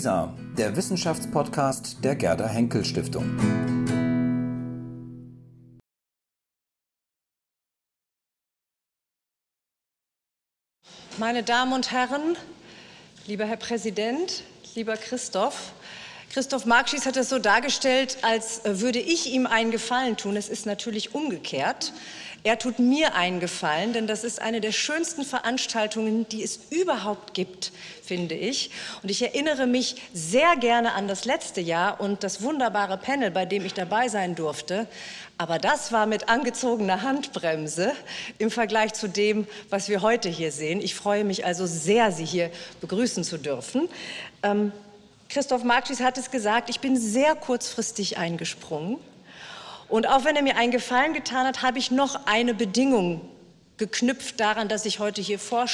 WISA, der Wissenschaftspodcast der Gerda Henkel Stiftung. Meine Damen und Herren, lieber Herr Präsident, lieber Christoph, Christoph Markschies hat es so dargestellt, als würde ich ihm einen Gefallen tun. Es ist natürlich umgekehrt. Er tut mir einen Gefallen, denn das ist eine der schönsten Veranstaltungen, die es überhaupt gibt, finde ich. Und ich erinnere mich sehr gerne an das letzte Jahr und das wunderbare Panel, bei dem ich dabei sein durfte. Aber das war mit angezogener Handbremse im Vergleich zu dem, was wir heute hier sehen. Ich freue mich also sehr, Sie hier begrüßen zu dürfen. Ähm, Christoph Markschies hat es gesagt, ich bin sehr kurzfristig eingesprungen. Und auch wenn er mir einen Gefallen getan hat, habe ich noch eine Bedingung geknüpft daran, dass ich heute hier vor,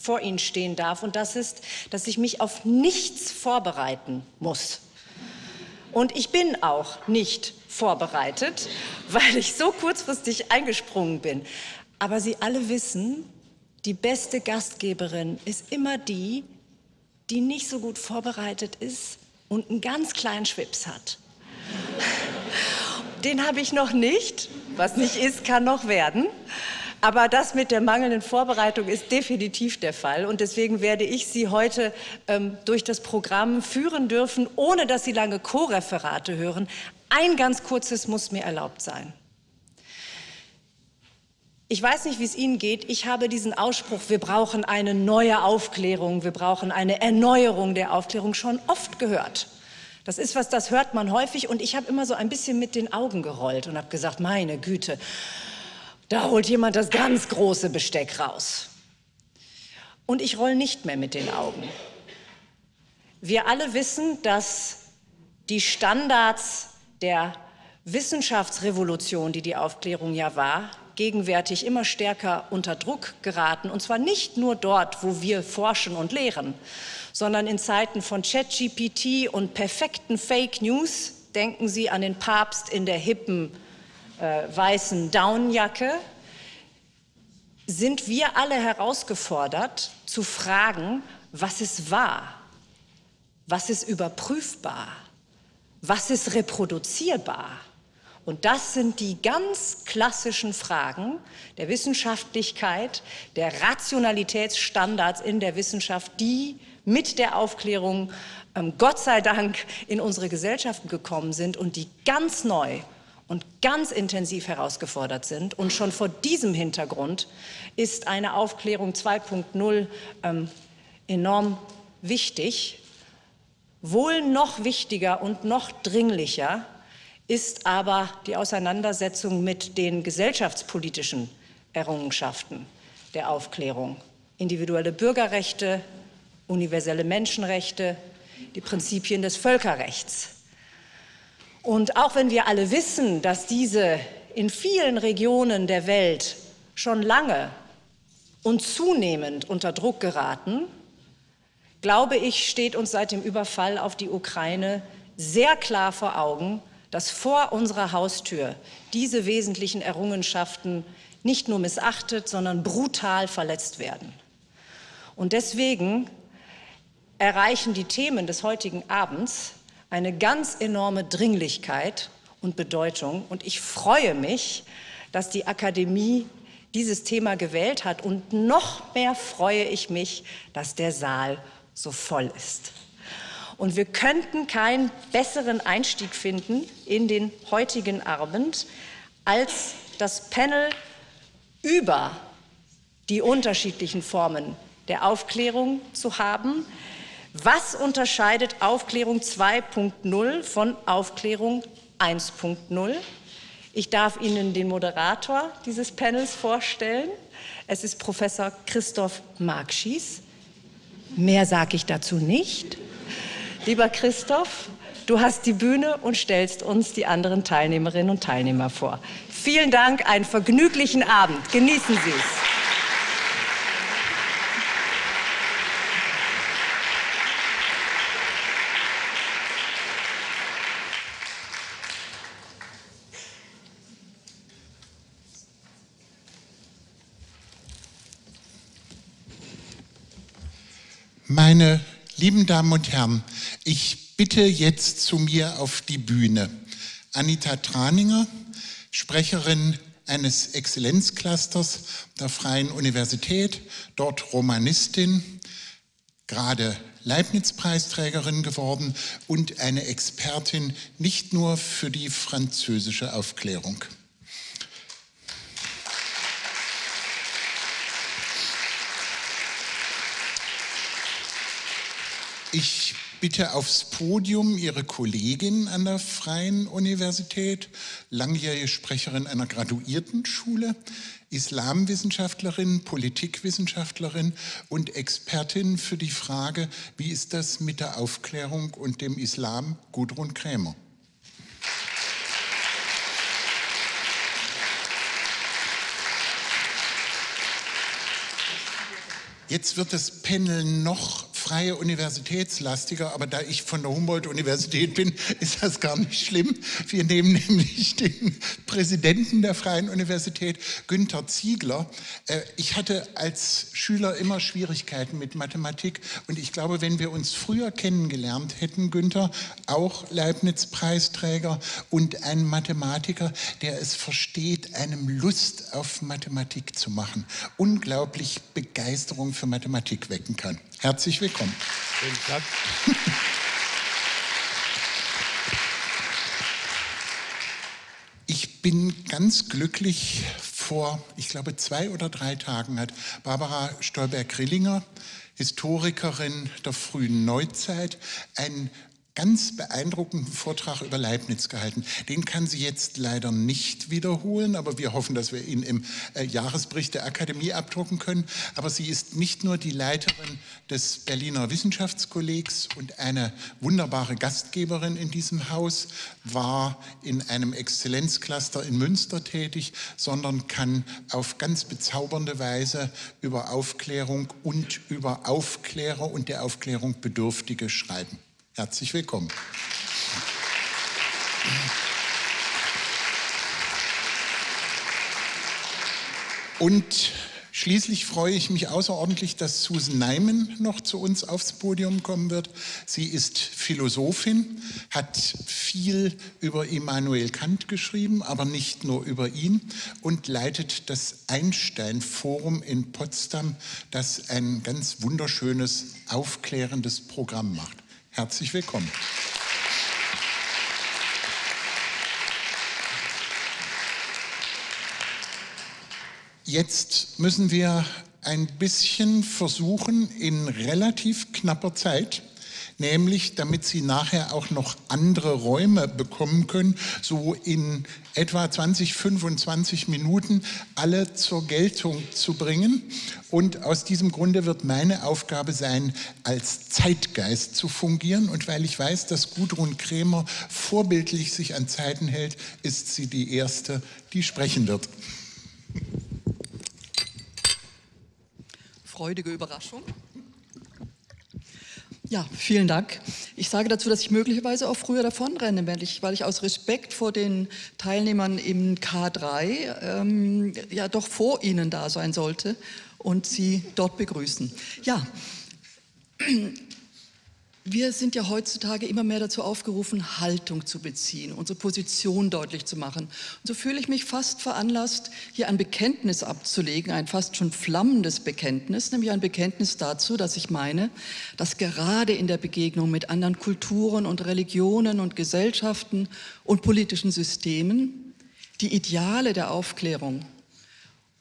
vor Ihnen stehen darf. Und das ist, dass ich mich auf nichts vorbereiten muss. Und ich bin auch nicht vorbereitet, weil ich so kurzfristig eingesprungen bin. Aber Sie alle wissen, die beste Gastgeberin ist immer die, die nicht so gut vorbereitet ist und einen ganz kleinen Schwips hat. Den habe ich noch nicht. Was nicht ist, kann noch werden. Aber das mit der mangelnden Vorbereitung ist definitiv der Fall. Und deswegen werde ich Sie heute ähm, durch das Programm führen dürfen, ohne dass Sie lange Co-Referate hören. Ein ganz kurzes muss mir erlaubt sein. Ich weiß nicht, wie es Ihnen geht. Ich habe diesen Ausspruch, wir brauchen eine neue Aufklärung, wir brauchen eine Erneuerung der Aufklärung schon oft gehört. Das ist was, das hört man häufig und ich habe immer so ein bisschen mit den Augen gerollt und habe gesagt, meine Güte, da holt jemand das ganz große Besteck raus. Und ich roll nicht mehr mit den Augen. Wir alle wissen, dass die Standards der Wissenschaftsrevolution, die die Aufklärung ja war, gegenwärtig immer stärker unter Druck geraten. Und zwar nicht nur dort, wo wir forschen und lehren, sondern in Zeiten von ChatGPT und perfekten Fake News denken Sie an den Papst in der hippen äh, weißen Downjacke, sind wir alle herausgefordert zu fragen, was ist wahr, was ist überprüfbar, was ist reproduzierbar. Und das sind die ganz klassischen Fragen der Wissenschaftlichkeit, der Rationalitätsstandards in der Wissenschaft, die mit der Aufklärung ähm, Gott sei Dank in unsere Gesellschaften gekommen sind und die ganz neu und ganz intensiv herausgefordert sind. Und schon vor diesem Hintergrund ist eine Aufklärung 2.0 ähm, enorm wichtig. Wohl noch wichtiger und noch dringlicher ist aber die Auseinandersetzung mit den gesellschaftspolitischen Errungenschaften der Aufklärung. Individuelle Bürgerrechte, universelle Menschenrechte, die Prinzipien des Völkerrechts. Und auch wenn wir alle wissen, dass diese in vielen Regionen der Welt schon lange und zunehmend unter Druck geraten, glaube ich, steht uns seit dem Überfall auf die Ukraine sehr klar vor Augen, dass vor unserer Haustür diese wesentlichen Errungenschaften nicht nur missachtet, sondern brutal verletzt werden. Und deswegen erreichen die Themen des heutigen Abends eine ganz enorme Dringlichkeit und Bedeutung. Und ich freue mich, dass die Akademie dieses Thema gewählt hat. Und noch mehr freue ich mich, dass der Saal so voll ist. Und wir könnten keinen besseren Einstieg finden in den heutigen Abend als das Panel über die unterschiedlichen Formen der Aufklärung zu haben, was unterscheidet Aufklärung 2.0 von Aufklärung 1.0? Ich darf Ihnen den Moderator dieses Panels vorstellen. Es ist Professor Christoph Markschies. Mehr sage ich dazu nicht. Lieber Christoph, du hast die Bühne und stellst uns die anderen Teilnehmerinnen und Teilnehmer vor. Vielen Dank, einen vergnüglichen Abend. Genießen Sie es. Meine Lieben Damen und Herren, ich bitte jetzt zu mir auf die Bühne Anita Traninger, Sprecherin eines Exzellenzclusters der Freien Universität, dort Romanistin, gerade Leibniz-Preisträgerin geworden und eine Expertin nicht nur für die französische Aufklärung. Ich bitte aufs Podium Ihre Kollegin an der Freien Universität, langjährige Sprecherin einer Graduiertenschule, Islamwissenschaftlerin, Politikwissenschaftlerin und Expertin für die Frage, wie ist das mit der Aufklärung und dem Islam, Gudrun Krämer. Jetzt wird das Panel noch freie Universitätslastiger, aber da ich von der Humboldt-Universität bin, ist das gar nicht schlimm. Wir nehmen nämlich den Präsidenten der Freien Universität, Günther Ziegler. Äh, ich hatte als Schüler immer Schwierigkeiten mit Mathematik und ich glaube, wenn wir uns früher kennengelernt hätten, Günther, auch Leibniz-Preisträger und ein Mathematiker, der es versteht, einem Lust auf Mathematik zu machen, unglaublich Begeisterung für Mathematik wecken kann. Herzlich willkommen. Vielen Dank. Ich bin ganz glücklich. Vor, ich glaube, zwei oder drei Tagen hat Barbara Stolberg-Grillinger, Historikerin der frühen Neuzeit, ein ganz beeindruckenden Vortrag über Leibniz gehalten. Den kann sie jetzt leider nicht wiederholen, aber wir hoffen, dass wir ihn im äh, Jahresbericht der Akademie abdrucken können. Aber sie ist nicht nur die Leiterin des Berliner Wissenschaftskollegs und eine wunderbare Gastgeberin in diesem Haus, war in einem Exzellenzcluster in Münster tätig, sondern kann auf ganz bezaubernde Weise über Aufklärung und über Aufklärer und der Aufklärung Bedürftige schreiben. Herzlich willkommen. Und schließlich freue ich mich außerordentlich, dass Susan Neiman noch zu uns aufs Podium kommen wird. Sie ist Philosophin, hat viel über Immanuel Kant geschrieben, aber nicht nur über ihn und leitet das Einstein-Forum in Potsdam, das ein ganz wunderschönes, aufklärendes Programm macht. Herzlich willkommen. Jetzt müssen wir ein bisschen versuchen, in relativ knapper Zeit nämlich damit sie nachher auch noch andere Räume bekommen können, so in etwa 20, 25 Minuten alle zur Geltung zu bringen. Und aus diesem Grunde wird meine Aufgabe sein, als Zeitgeist zu fungieren. Und weil ich weiß, dass Gudrun Krämer vorbildlich sich an Zeiten hält, ist sie die Erste, die sprechen wird. Freudige Überraschung. Ja, vielen Dank. Ich sage dazu, dass ich möglicherweise auch früher davonrenne, weil ich, weil ich aus Respekt vor den Teilnehmern im K3 ähm, ja doch vor Ihnen da sein sollte und Sie dort begrüßen. Ja, wir sind ja heutzutage immer mehr dazu aufgerufen, Haltung zu beziehen, unsere Position deutlich zu machen. Und so fühle ich mich fast veranlasst, hier ein Bekenntnis abzulegen, ein fast schon flammendes Bekenntnis, nämlich ein Bekenntnis dazu, dass ich meine, dass gerade in der Begegnung mit anderen Kulturen und Religionen und Gesellschaften und politischen Systemen die Ideale der Aufklärung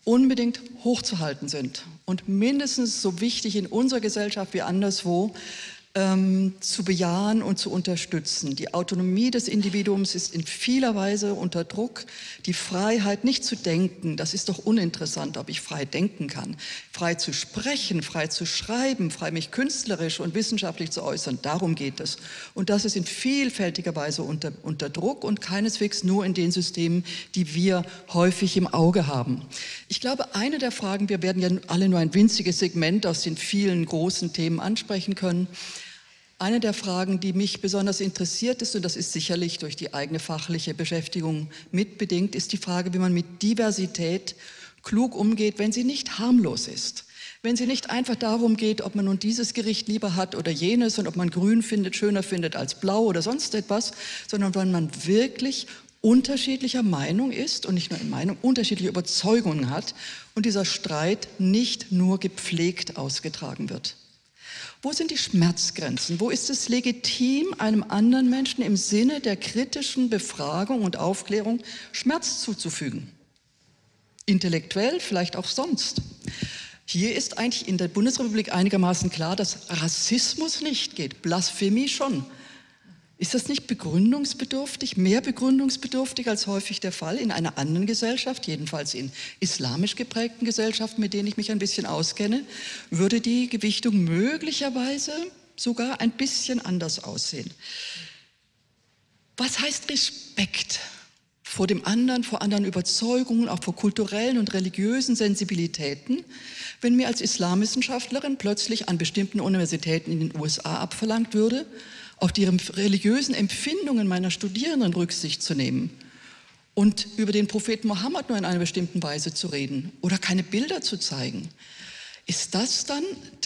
unbedingt hochzuhalten sind und mindestens so wichtig in unserer Gesellschaft wie anderswo ähm, zu bejahen und zu unterstützen. Die Autonomie des Individuums ist in vieler Weise unter Druck. Die Freiheit, nicht zu denken, das ist doch uninteressant, ob ich frei denken kann. Frei zu sprechen, frei zu schreiben, frei mich künstlerisch und wissenschaftlich zu äußern, darum geht es. Und das ist in vielfältiger Weise unter, unter Druck und keineswegs nur in den Systemen, die wir häufig im Auge haben. Ich glaube, eine der Fragen, wir werden ja alle nur ein winziges Segment aus den vielen großen Themen ansprechen können, eine der Fragen, die mich besonders interessiert ist, und das ist sicherlich durch die eigene fachliche Beschäftigung mitbedingt, ist die Frage, wie man mit Diversität klug umgeht, wenn sie nicht harmlos ist. Wenn sie nicht einfach darum geht, ob man nun dieses Gericht lieber hat oder jenes und ob man grün findet, schöner findet als blau oder sonst etwas, sondern wenn man wirklich unterschiedlicher Meinung ist und nicht nur in Meinung, unterschiedliche Überzeugungen hat und dieser Streit nicht nur gepflegt ausgetragen wird. Wo sind die Schmerzgrenzen? Wo ist es legitim, einem anderen Menschen im Sinne der kritischen Befragung und Aufklärung Schmerz zuzufügen? Intellektuell, vielleicht auch sonst. Hier ist eigentlich in der Bundesrepublik einigermaßen klar, dass Rassismus nicht geht, Blasphemie schon. Ist das nicht begründungsbedürftig, mehr begründungsbedürftig als häufig der Fall in einer anderen Gesellschaft, jedenfalls in islamisch geprägten Gesellschaften, mit denen ich mich ein bisschen auskenne, würde die Gewichtung möglicherweise sogar ein bisschen anders aussehen. Was heißt Respekt vor dem anderen, vor anderen Überzeugungen, auch vor kulturellen und religiösen Sensibilitäten, wenn mir als Islamwissenschaftlerin plötzlich an bestimmten Universitäten in den USA abverlangt würde, auf die religiösen Empfindungen meiner Studierenden Rücksicht zu nehmen und über den Propheten Mohammed nur in einer bestimmten Weise zu reden oder keine Bilder zu zeigen. Ist das dann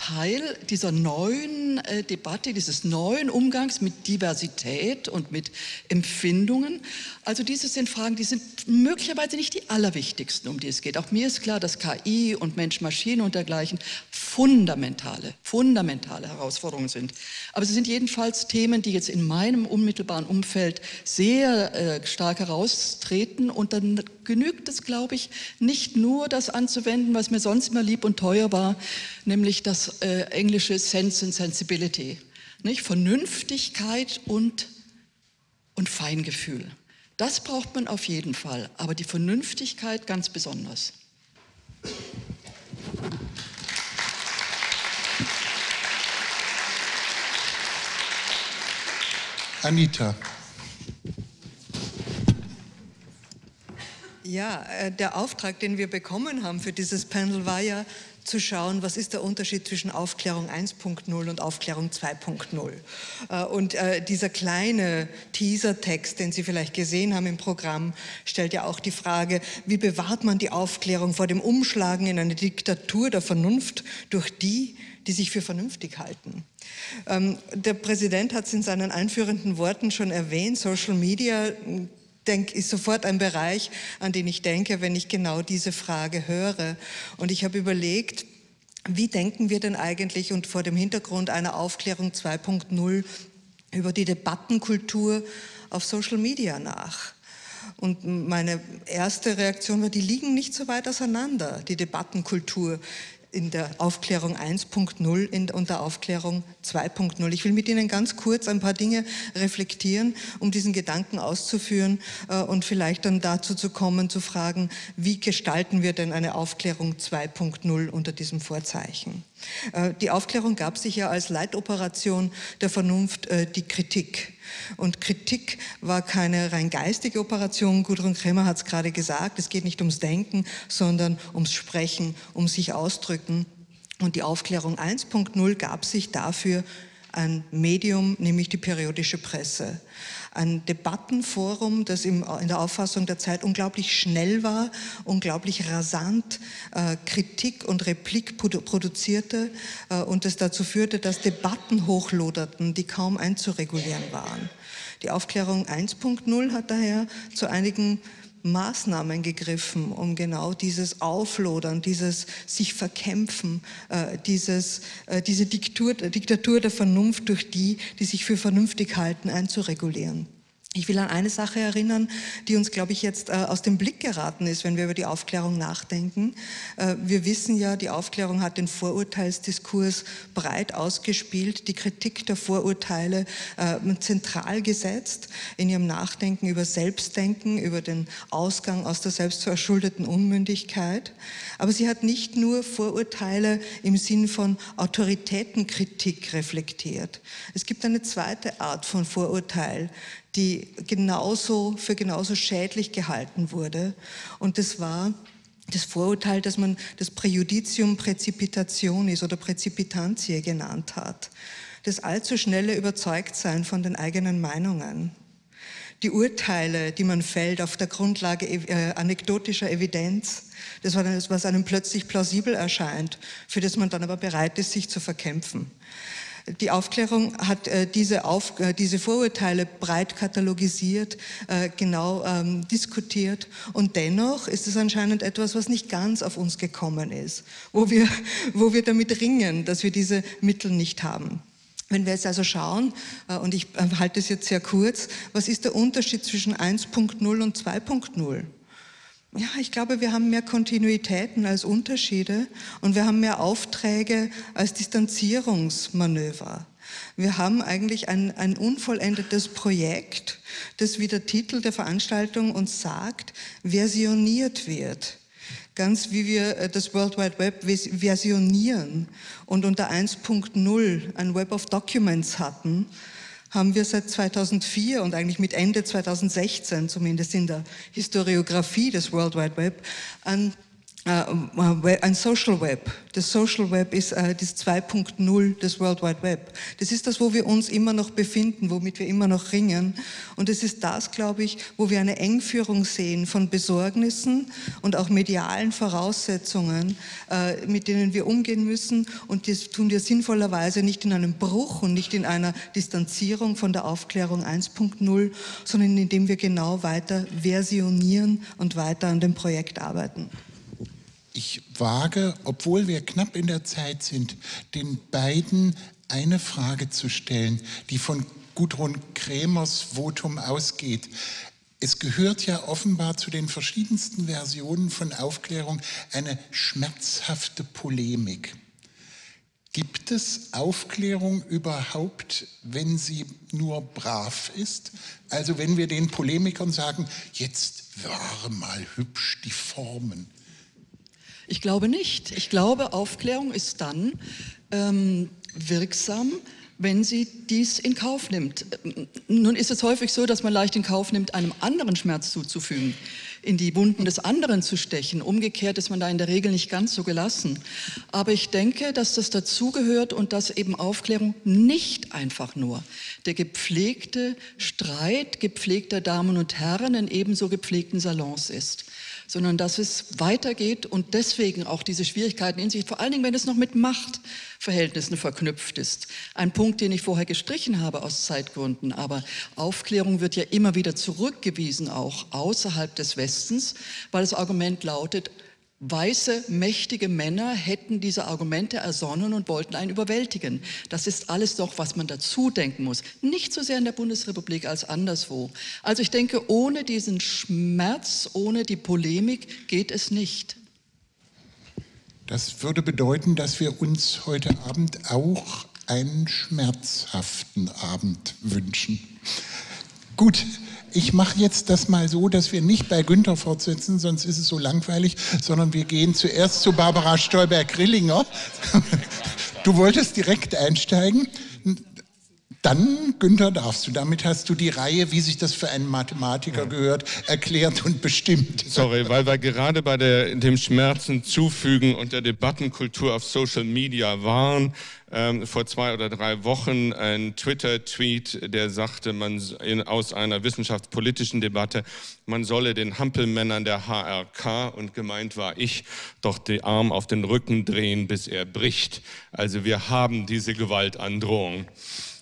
Teil dieser neuen äh, Debatte, dieses neuen Umgangs mit Diversität und mit Empfindungen? Also diese sind Fragen, die sind möglicherweise nicht die allerwichtigsten, um die es geht. Auch mir ist klar, dass KI und Mensch-Maschine und dergleichen fundamentale, fundamentale Herausforderungen sind. Aber sie sind jedenfalls Themen, die jetzt in meinem unmittelbaren Umfeld sehr äh, stark heraustreten. Und dann genügt es, glaube ich, nicht nur das anzuwenden, was mir sonst immer lieb und teuer war, nämlich das äh, englische Sense and Sensibility. Nicht? Vernünftigkeit und, und Feingefühl. Das braucht man auf jeden Fall, aber die Vernünftigkeit ganz besonders. Anita. Ja, äh, der Auftrag, den wir bekommen haben für dieses Panel, war ja zu schauen, was ist der Unterschied zwischen Aufklärung 1.0 und Aufklärung 2.0. Äh, und äh, dieser kleine Teasertext, den Sie vielleicht gesehen haben im Programm, stellt ja auch die Frage, wie bewahrt man die Aufklärung vor dem Umschlagen in eine Diktatur der Vernunft durch die, die sich für vernünftig halten. Ähm, der Präsident hat es in seinen einführenden Worten schon erwähnt, Social Media denk, ist sofort ein Bereich, an den ich denke, wenn ich genau diese Frage höre. Und ich habe überlegt, wie denken wir denn eigentlich und vor dem Hintergrund einer Aufklärung 2.0 über die Debattenkultur auf Social Media nach? Und meine erste Reaktion war, die liegen nicht so weit auseinander, die Debattenkultur in der Aufklärung 1.0 und der Aufklärung 2.0. Ich will mit Ihnen ganz kurz ein paar Dinge reflektieren, um diesen Gedanken auszuführen äh, und vielleicht dann dazu zu kommen, zu fragen, wie gestalten wir denn eine Aufklärung 2.0 unter diesem Vorzeichen? Äh, die Aufklärung gab sich ja als Leitoperation der Vernunft äh, die Kritik. Und Kritik war keine rein geistige Operation. Gudrun Kremer hat es gerade gesagt, es geht nicht ums Denken, sondern ums Sprechen, um sich ausdrücken. Und die Aufklärung 1.0 gab sich dafür ein Medium, nämlich die periodische Presse ein Debattenforum, das in der Auffassung der Zeit unglaublich schnell war, unglaublich rasant äh, Kritik und Replik produzierte äh, und es dazu führte, dass Debatten hochloderten, die kaum einzuregulieren waren. Die Aufklärung 1.0 hat daher zu einigen Maßnahmen gegriffen, um genau dieses Auflodern, dieses sich verkämpfen, äh, dieses, äh, diese Diktur, Diktatur der Vernunft durch die, die sich für vernünftig halten, einzuregulieren. Ich will an eine Sache erinnern, die uns, glaube ich, jetzt äh, aus dem Blick geraten ist, wenn wir über die Aufklärung nachdenken. Äh, wir wissen ja, die Aufklärung hat den Vorurteilsdiskurs breit ausgespielt, die Kritik der Vorurteile äh, zentral gesetzt in ihrem Nachdenken über Selbstdenken, über den Ausgang aus der selbstverschuldeten Unmündigkeit. Aber sie hat nicht nur Vorurteile im Sinn von Autoritätenkritik reflektiert. Es gibt eine zweite Art von Vorurteil, die genauso, für genauso schädlich gehalten wurde. Und das war das Vorurteil, dass man das Präjudicium Präzipitationis oder Präzipitantie genannt hat. Das allzu schnelle Überzeugtsein von den eigenen Meinungen. die Urteile, die man fällt auf der Grundlage äh, anekdotischer Evidenz, das, was einem plötzlich plausibel erscheint, für das man dann aber bereit ist, sich zu verkämpfen. Die Aufklärung hat äh, diese, Auf, äh, diese, Vorurteile breit katalogisiert, äh, genau ähm, diskutiert und dennoch ist es anscheinend etwas, was nicht ganz auf uns gekommen ist, wo wir, wo wir damit ringen, dass wir diese Mittel nicht haben. Wenn wir jetzt also schauen, äh, und ich äh, halte es jetzt sehr kurz, was ist der Unterschied zwischen 1.0 und 2.0? Ja, ich glaube, wir haben mehr Kontinuitäten als Unterschiede und wir haben mehr Aufträge als Distanzierungsmanöver. Wir haben eigentlich ein, ein unvollendetes Projekt, das, wie der Titel der Veranstaltung uns sagt, versioniert wird ganz wie wir äh, das World Wide Web versionieren und unter 1.0 ein Web of Documents hatten, haben wir seit 2004 und eigentlich mit Ende 2016, zumindest in der Historiografie des World Wide Web, ein äh, ein Social Web. Das Social Web ist äh, das 2.0 des World Wide Web. Das ist das, wo wir uns immer noch befinden, womit wir immer noch ringen. Und es ist das, glaube ich, wo wir eine Engführung sehen von Besorgnissen und auch medialen Voraussetzungen, äh, mit denen wir umgehen müssen. Und das tun wir sinnvollerweise nicht in einem Bruch und nicht in einer Distanzierung von der Aufklärung 1.0, sondern indem wir genau weiter versionieren und weiter an dem Projekt arbeiten. Ich wage, obwohl wir knapp in der Zeit sind, den beiden eine Frage zu stellen, die von Gudrun Krämers Votum ausgeht. Es gehört ja offenbar zu den verschiedensten Versionen von Aufklärung eine schmerzhafte Polemik. Gibt es Aufklärung überhaupt, wenn sie nur brav ist? Also wenn wir den Polemikern sagen, jetzt wahre mal hübsch die Formen. Ich glaube nicht. Ich glaube, Aufklärung ist dann ähm, wirksam, wenn sie dies in Kauf nimmt. Nun ist es häufig so, dass man leicht in Kauf nimmt, einem anderen Schmerz zuzufügen, in die Wunden des anderen zu stechen. Umgekehrt ist man da in der Regel nicht ganz so gelassen. Aber ich denke, dass das dazugehört und dass eben Aufklärung nicht einfach nur der gepflegte Streit gepflegter Damen und Herren in ebenso gepflegten Salons ist sondern dass es weitergeht und deswegen auch diese Schwierigkeiten in sich, vor allen Dingen, wenn es noch mit Machtverhältnissen verknüpft ist. Ein Punkt, den ich vorher gestrichen habe aus Zeitgründen, aber Aufklärung wird ja immer wieder zurückgewiesen, auch außerhalb des Westens, weil das Argument lautet, Weiße, mächtige Männer hätten diese Argumente ersonnen und wollten einen überwältigen. Das ist alles doch, was man dazu denken muss. Nicht so sehr in der Bundesrepublik als anderswo. Also ich denke, ohne diesen Schmerz, ohne die Polemik geht es nicht. Das würde bedeuten, dass wir uns heute Abend auch einen schmerzhaften Abend wünschen. Gut, ich mache jetzt das mal so, dass wir nicht bei Günther fortsetzen, sonst ist es so langweilig, sondern wir gehen zuerst zu Barbara Stolberg-Rillinger. Du wolltest direkt einsteigen. Dann, Günther, darfst du. Damit hast du die Reihe, wie sich das für einen Mathematiker gehört, erklärt und bestimmt. Sorry, weil wir gerade bei der, dem Schmerzen zufügen und der Debattenkultur auf Social Media waren. Ähm, vor zwei oder drei Wochen ein Twitter-Tweet, der sagte, man in, aus einer wissenschaftspolitischen Debatte, man solle den Hampelmännern der HRK, und gemeint war ich, doch die Arm auf den Rücken drehen, bis er bricht. Also wir haben diese Gewaltandrohung.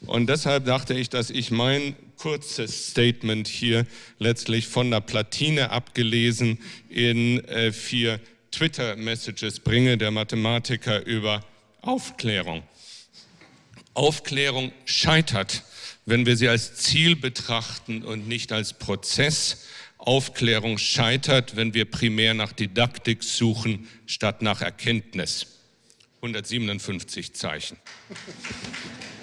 Und deshalb dachte ich, dass ich mein kurzes Statement hier letztlich von der Platine abgelesen in äh, vier Twitter-Messages bringe, der Mathematiker über Aufklärung. Aufklärung scheitert, wenn wir sie als Ziel betrachten und nicht als Prozess. Aufklärung scheitert, wenn wir primär nach Didaktik suchen statt nach Erkenntnis. 157 Zeichen.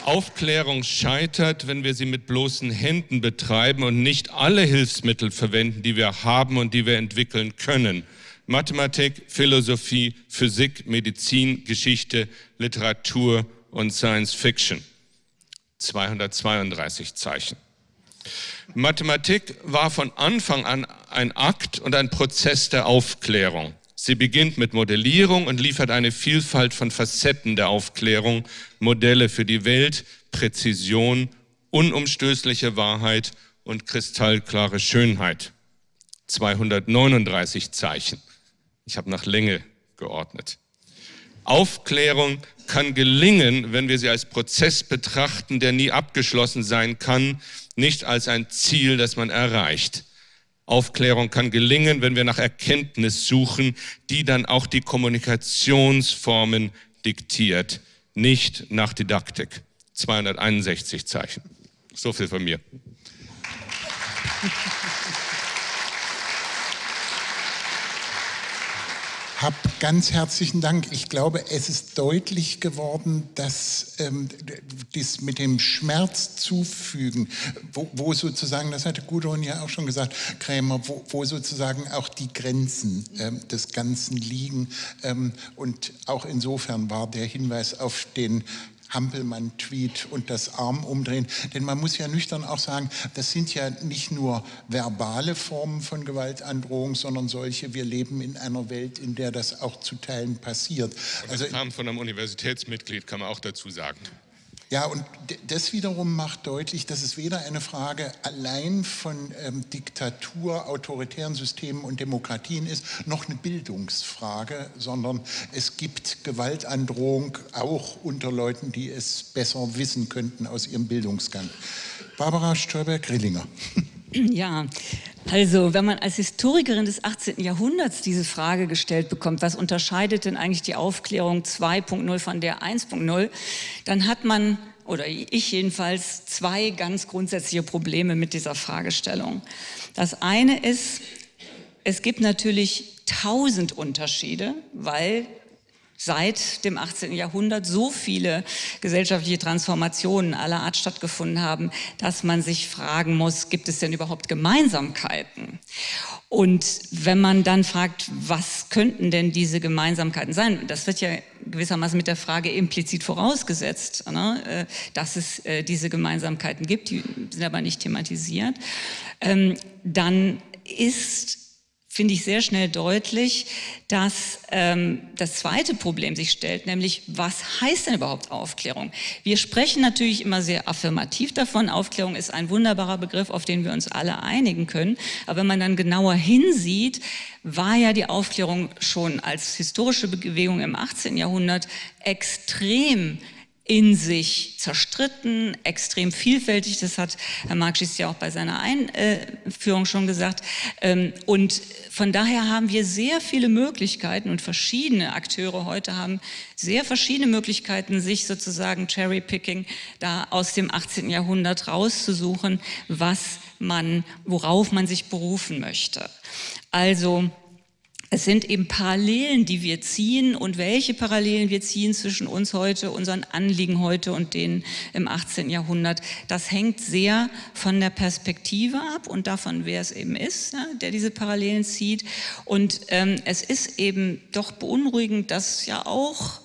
Aufklärung scheitert, wenn wir sie mit bloßen Händen betreiben und nicht alle Hilfsmittel verwenden, die wir haben und die wir entwickeln können. Mathematik, Philosophie, Physik, Medizin, Geschichte, Literatur und Science Fiction. 232 Zeichen. Mathematik war von Anfang an ein Akt und ein Prozess der Aufklärung. Sie beginnt mit Modellierung und liefert eine Vielfalt von Facetten der Aufklärung, Modelle für die Welt, Präzision, unumstößliche Wahrheit und kristallklare Schönheit. 239 Zeichen. Ich habe nach Länge geordnet. Aufklärung kann gelingen, wenn wir sie als Prozess betrachten, der nie abgeschlossen sein kann, nicht als ein Ziel, das man erreicht. Aufklärung kann gelingen, wenn wir nach Erkenntnis suchen, die dann auch die Kommunikationsformen diktiert, nicht nach Didaktik. 261 Zeichen. So viel von mir. Hab ganz herzlichen Dank. Ich glaube, es ist deutlich geworden, dass ähm, das mit dem Schmerz zufügen, wo, wo, sozusagen, das hatte Gudrun ja auch schon gesagt, Krämer, wo, wo sozusagen auch die Grenzen ähm, des Ganzen liegen. Ähm, und auch insofern war der Hinweis auf den Hampelmann-Tweet und das Arm umdrehen. Denn man muss ja nüchtern auch sagen, das sind ja nicht nur verbale Formen von Gewaltandrohung, sondern solche, wir leben in einer Welt, in der das auch zu Teilen passiert. Das also, kam von einem Universitätsmitglied, kann man auch dazu sagen. Ja, und das wiederum macht deutlich, dass es weder eine Frage allein von ähm, Diktatur, autoritären Systemen und Demokratien ist, noch eine Bildungsfrage, sondern es gibt Gewaltandrohung auch unter Leuten, die es besser wissen könnten aus ihrem Bildungsgang. Barbara Stolberg-Grillinger. Ja, also wenn man als Historikerin des 18. Jahrhunderts diese Frage gestellt bekommt, was unterscheidet denn eigentlich die Aufklärung 2.0 von der 1.0, dann hat man, oder ich jedenfalls, zwei ganz grundsätzliche Probleme mit dieser Fragestellung. Das eine ist, es gibt natürlich tausend Unterschiede, weil seit dem 18. Jahrhundert so viele gesellschaftliche Transformationen aller Art stattgefunden haben, dass man sich fragen muss, gibt es denn überhaupt Gemeinsamkeiten? Und wenn man dann fragt, was könnten denn diese Gemeinsamkeiten sein? Das wird ja gewissermaßen mit der Frage implizit vorausgesetzt, ne? Äh, dass es äh, diese Gemeinsamkeiten gibt, die sind aber nicht thematisiert. Ähm, dann ist finde ich sehr schnell deutlich, dass ähm, das zweite Problem sich stellt, nämlich was heißt denn überhaupt Aufklärung? Wir sprechen natürlich immer sehr affirmativ davon, Aufklärung ist ein wunderbarer Begriff, auf den wir uns alle einigen können, aber wenn man dann genauer hinsieht, war ja die Aufklärung schon als historische Bewegung im 18. Jahrhundert extrem in sich zerstritten, extrem vielfältig. Das hat Herr Marxist ja auch bei seiner Einführung schon gesagt. Ähm, und von daher haben wir sehr viele Möglichkeiten und verschiedene Akteure heute haben sehr verschiedene Möglichkeiten, sich sozusagen Cherry-Picking da aus dem 18. Jahrhundert rauszusuchen, was man, worauf man sich berufen möchte. Also, es sind eben Parallelen, die wir ziehen und welche Parallelen wir ziehen zwischen uns heute, unseren Anliegen heute und denen im 18. Jahrhundert. Das hängt sehr von der Perspektive ab und davon, wer es eben ist, ja, der diese Parallelen zieht. Und ähm, es ist eben doch beunruhigend, dass ja auch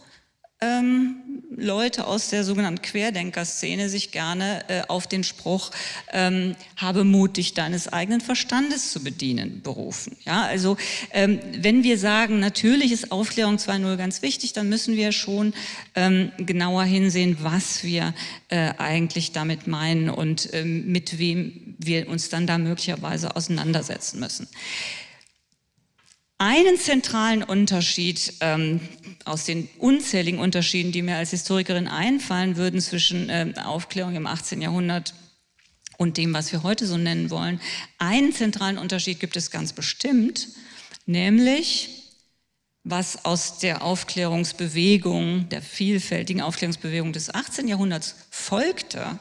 ähm, Leute aus der sogenannten Querdenker-Szene sich gerne äh, auf den Spruch ähm, habe Mut, dich deines eigenen Verstandes zu bedienen berufen. Ja, also ähm, wenn wir sagen, natürlich ist Aufklärung 2.0 ganz wichtig, dann müssen wir schon ähm, genauer hinsehen, was wir äh, eigentlich damit meinen und ähm, mit wem wir uns dann da möglicherweise auseinandersetzen müssen. Einen zentralen Unterschied ähm, aus den unzähligen Unterschieden, die mir als Historikerin einfallen würden zwischen äh, Aufklärung im 18. Jahrhundert und dem, was wir heute so nennen wollen, einen zentralen Unterschied gibt es ganz bestimmt, nämlich was aus der Aufklärungsbewegung, der vielfältigen Aufklärungsbewegung des 18. Jahrhunderts folgte,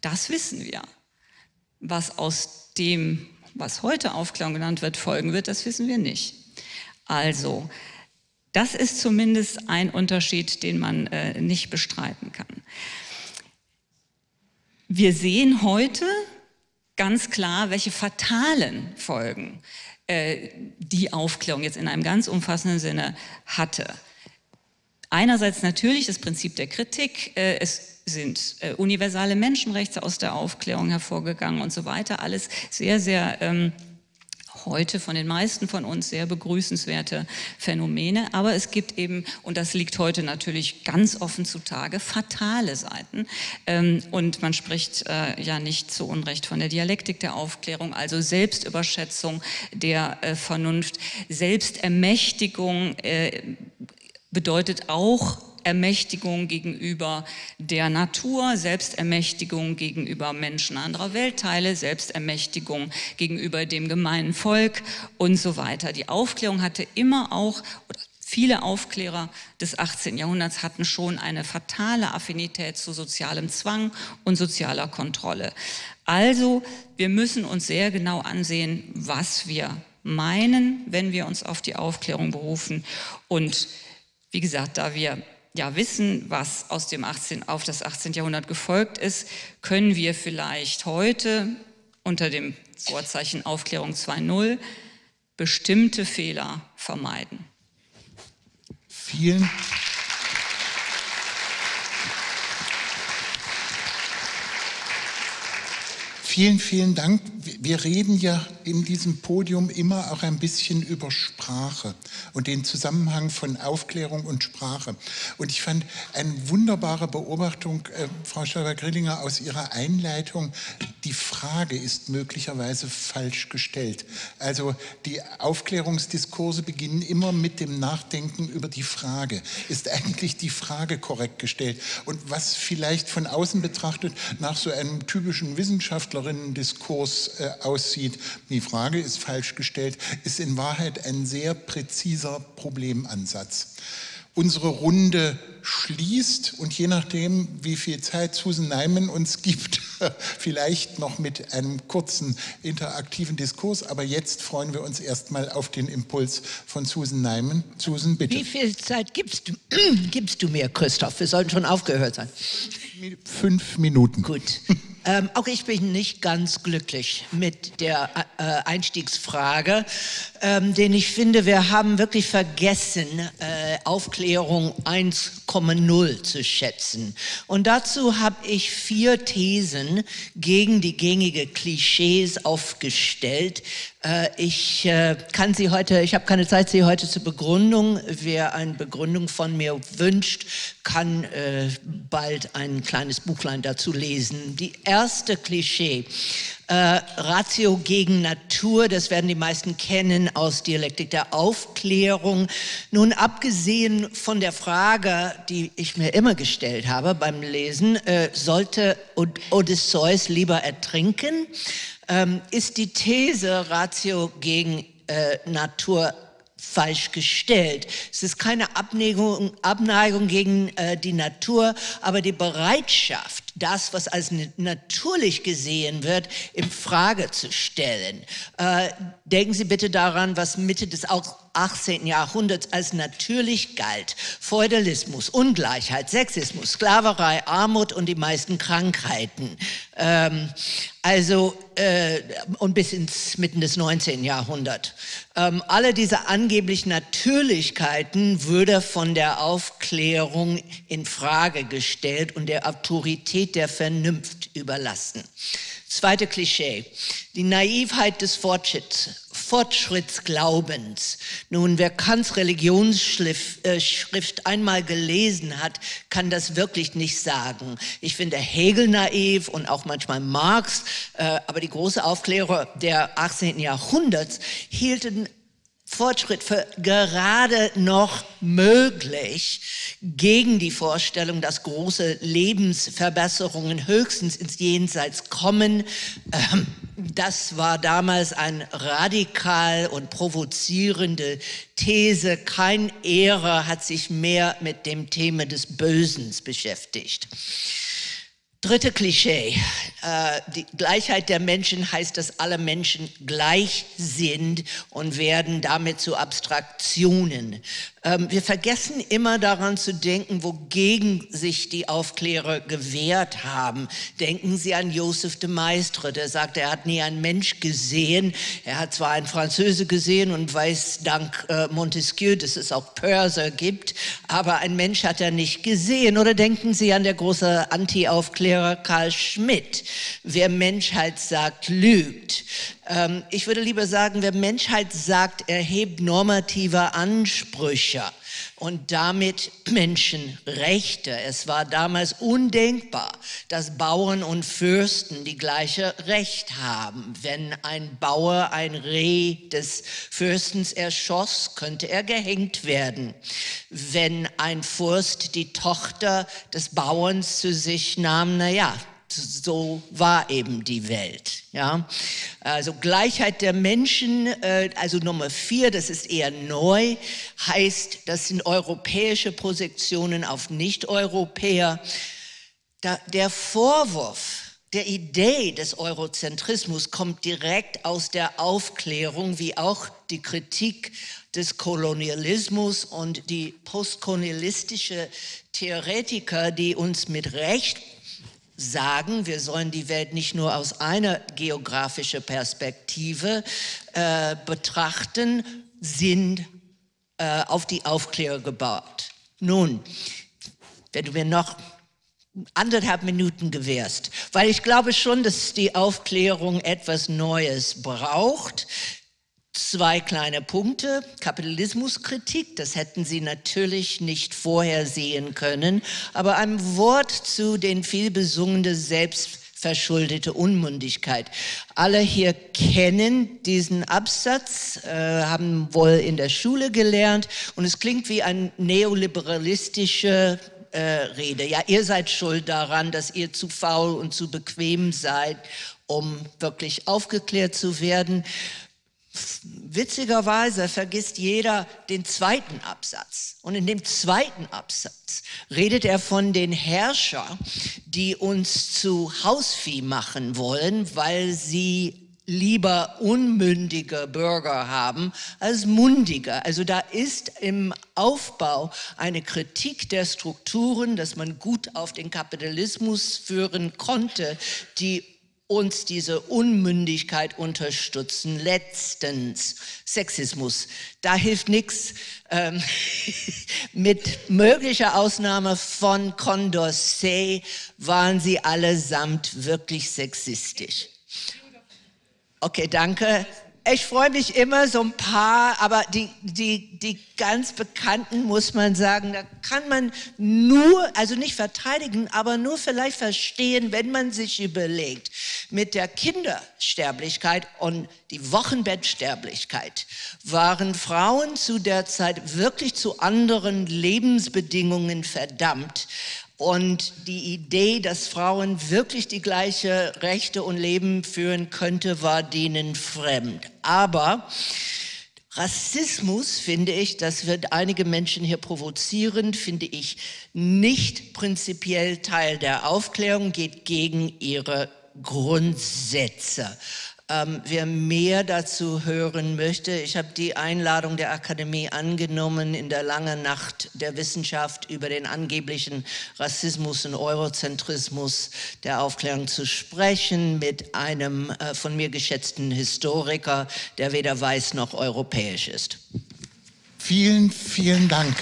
das wissen wir. Was aus dem, was heute Aufklärung genannt wird, folgen wird, das wissen wir nicht. Also, das ist zumindest ein Unterschied, den man äh, nicht bestreiten kann. Wir sehen heute ganz klar, welche fatalen Folgen äh, die Aufklärung jetzt in einem ganz umfassenden Sinne hatte. Einerseits natürlich das Prinzip der Kritik. Äh, es sind äh, universale Menschenrechte aus der Aufklärung hervorgegangen und so weiter. Alles sehr, sehr ähm, heute von den meisten von uns sehr begrüßenswerte Phänomene. Aber es gibt eben, und das liegt heute natürlich ganz offen zutage, fatale Seiten. Ähm, und man spricht äh, ja nicht zu Unrecht von der Dialektik der Aufklärung, also Selbstüberschätzung der äh, Vernunft, Selbstermächtigung äh, bedeutet auch Ermächtigung gegenüber der Natur, Selbstermächtigung gegenüber Menschen anderer Weltteile, Selbstermächtigung gegenüber dem gemeinen Volk und so weiter. Die Aufklärung hatte immer auch, oder viele Aufklärer des 18. Jahrhunderts hatten schon eine fatale Affinität zu sozialem Zwang und sozialer Kontrolle. Also wir müssen uns sehr genau ansehen, was wir meinen, wenn wir uns auf die Aufklärung berufen. Und wie gesagt, da wir ja wissen, was aus dem 18, auf das 18. Jahrhundert gefolgt ist, können wir vielleicht heute unter dem Vorzeichen Aufklärung 2.0 bestimmte Fehler vermeiden. Vielen Dank. Vielen, vielen Dank. Wir reden ja in diesem Podium immer auch ein bisschen über Sprache und den Zusammenhang von Aufklärung und Sprache. Und ich fand eine wunderbare Beobachtung, äh, Frau Stauber-Grillinger, aus Ihrer Einleitung. Die Frage ist möglicherweise falsch gestellt. Also die Aufklärungsdiskurse beginnen immer mit dem Nachdenken über die Frage. Ist eigentlich die Frage korrekt gestellt? Und was vielleicht von außen betrachtet nach so einem typischen Wissenschaftler Diskurs äh, aussieht. Die Frage ist falsch gestellt, ist in Wahrheit ein sehr präziser Problemansatz. Unsere Runde schließt und je nachdem, wie viel Zeit Susan Neiman uns gibt, vielleicht noch mit einem kurzen interaktiven Diskurs. Aber jetzt freuen wir uns erstmal auf den Impuls von Susan Neiman. Susan, bitte. Wie viel Zeit gibst du, gibst du mir, Christoph? Wir sollten schon aufgehört sein. Fünf Minuten. Gut. Ähm, auch ich bin nicht ganz glücklich mit der äh, Einstiegsfrage, ähm, denn ich finde, wir haben wirklich vergessen, äh, Aufklärung 1,0 zu schätzen. Und dazu habe ich vier Thesen gegen die gängige Klischees aufgestellt, äh, ich äh, kann Sie heute, ich habe keine Zeit, Sie heute zur Begründung. Wer eine Begründung von mir wünscht, kann äh, bald ein kleines Buchlein dazu lesen. Die erste Klischee. Äh, Ratio gegen Natur, das werden die meisten kennen aus Dialektik der Aufklärung. Nun, abgesehen von der Frage, die ich mir immer gestellt habe beim Lesen, äh, sollte Odysseus lieber ertrinken? Ähm, ist die These Ratio gegen äh, Natur falsch gestellt. Es ist keine Abneigung, Abneigung gegen äh, die Natur, aber die Bereitschaft, das, was als natürlich gesehen wird, in Frage zu stellen. Äh, denken Sie bitte daran, was Mitte des 18. Jahrhunderts als natürlich galt. Feudalismus, Ungleichheit, Sexismus, Sklaverei, Armut und die meisten Krankheiten. Ähm, also, äh, und bis ins mitten des 19. Jahrhunderts. Ähm, alle diese angeblich Natürlichkeiten würde von der Aufklärung in Frage gestellt und der Autorität der Vernunft überlassen. Zweite Klischee, die Naivheit des Fortschritts, Fortschrittsglaubens. Nun, wer Kants Religionsschrift äh, einmal gelesen hat, kann das wirklich nicht sagen. Ich finde Hegel naiv und auch manchmal Marx, äh, aber die große Aufklärer der 18. Jahrhunderts hielten Fortschritt für gerade noch möglich gegen die Vorstellung, dass große Lebensverbesserungen höchstens ins Jenseits kommen. Ähm, das war damals eine radikal und provozierende These. Kein Ehrer hat sich mehr mit dem Thema des Bösen beschäftigt. Dritte Klischee. Äh, die Gleichheit der Menschen heißt, dass alle Menschen gleich sind und werden damit zu Abstraktionen. Ähm, wir vergessen immer daran zu denken, wogegen sich die Aufklärer gewehrt haben. Denken Sie an Joseph de Maistre, der sagt, er hat nie einen Mensch gesehen. Er hat zwar einen Französe gesehen und weiß dank äh, Montesquieu, dass es auch Pörser gibt, aber ein Mensch hat er nicht gesehen. Oder denken Sie an der große Anti-Aufklärer Aufklärer Karl Schmidt, wer Menschheit sagt, lügt. Ähm, ich würde lieber sagen, wer Menschheit sagt, erhebt normative Ansprüche und damit Menschenrechte. Es war damals undenkbar, dass Bauern und Fürsten die gleiche Recht haben. Wenn ein Bauer ein Reh des Fürstens erschoss, könnte er gehängt werden. Wenn ein Fürst die Tochter des Bauerns zu sich nahm, na ja, so war eben die Welt. Ja? Also Gleichheit der Menschen, äh, also Nummer vier, das ist eher neu, heißt, das sind europäische Projektionen auf Nicht-Europäer. Der Vorwurf der Idee des Eurozentrismus kommt direkt aus der Aufklärung, wie auch die Kritik des Kolonialismus und die postkolonialistische Theoretiker, die uns mit Recht sagen, wir sollen die Welt nicht nur aus einer geografischen Perspektive äh, betrachten, sind äh, auf die Aufklärung gebaut. Nun, wenn du mir noch anderthalb Minuten gewährst, weil ich glaube schon, dass die Aufklärung etwas Neues braucht. Zwei kleine Punkte. Kapitalismuskritik, das hätten Sie natürlich nicht vorhersehen können. Aber ein Wort zu den vielbesungenen selbstverschuldete Unmündigkeit. Alle hier kennen diesen Absatz, äh, haben wohl in der Schule gelernt und es klingt wie ein neoliberalistischer äh, Rede. Ja, ihr seid schuld daran, dass ihr zu faul und zu bequem seid, um wirklich aufgeklärt zu werden. Witzigerweise vergisst jeder den zweiten Absatz. Und in dem zweiten Absatz redet er von den Herrschern, die uns zu Hausvieh machen wollen, weil sie lieber unmündige Bürger haben als mundige. Also da ist im Aufbau eine Kritik der Strukturen, dass man gut auf den Kapitalismus führen konnte, die uns diese Unmündigkeit unterstützen. Letztens Sexismus. Da hilft nichts. Ähm, mit möglicher Ausnahme von Condorcet waren sie allesamt wirklich sexistisch. Okay, danke. Ich freue mich immer so ein paar, aber die, die, die ganz bekannten muss man sagen, da kann man nur, also nicht verteidigen, aber nur vielleicht verstehen, wenn man sich überlegt, mit der Kindersterblichkeit und die Wochenbettsterblichkeit waren Frauen zu der Zeit wirklich zu anderen Lebensbedingungen verdammt und die Idee, dass Frauen wirklich die gleiche Rechte und Leben führen könnte, war denen fremd. Aber Rassismus, finde ich, das wird einige Menschen hier provozieren, finde ich nicht prinzipiell Teil der Aufklärung, geht gegen ihre Grundsätze. Ähm, wer mehr dazu hören möchte, ich habe die Einladung der Akademie angenommen, in der langen Nacht der Wissenschaft über den angeblichen Rassismus und Eurozentrismus der Aufklärung zu sprechen mit einem äh, von mir geschätzten Historiker, der weder weiß noch europäisch ist. Vielen, vielen Dank.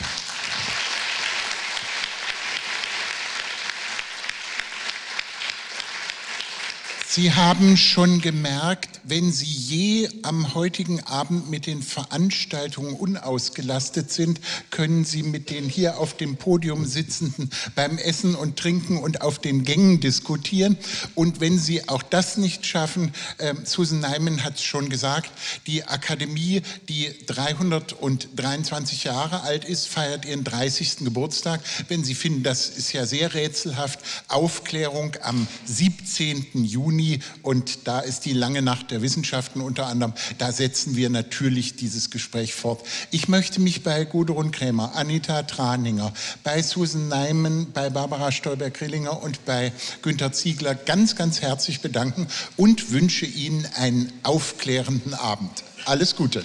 Sie haben schon gemerkt, wenn Sie je am heutigen Abend mit den Veranstaltungen unausgelastet sind, können Sie mit den hier auf dem Podium sitzenden beim Essen und Trinken und auf den Gängen diskutieren. Und wenn Sie auch das nicht schaffen, äh, Susan Neiman hat es schon gesagt, die Akademie, die 323 Jahre alt ist, feiert ihren 30. Geburtstag. Wenn Sie finden, das ist ja sehr rätselhaft, Aufklärung am 17. Juni Chemie und da ist die lange Nacht der Wissenschaften unter anderem. Da setzen wir natürlich dieses Gespräch fort. Ich möchte mich bei Gudrun Krämer, Anita Traninger, bei Susan Neiman, bei Barbara Stolberg-Grillinger und bei Günter Ziegler ganz, ganz herzlich bedanken und wünsche Ihnen einen aufklärenden Abend. Alles Gute.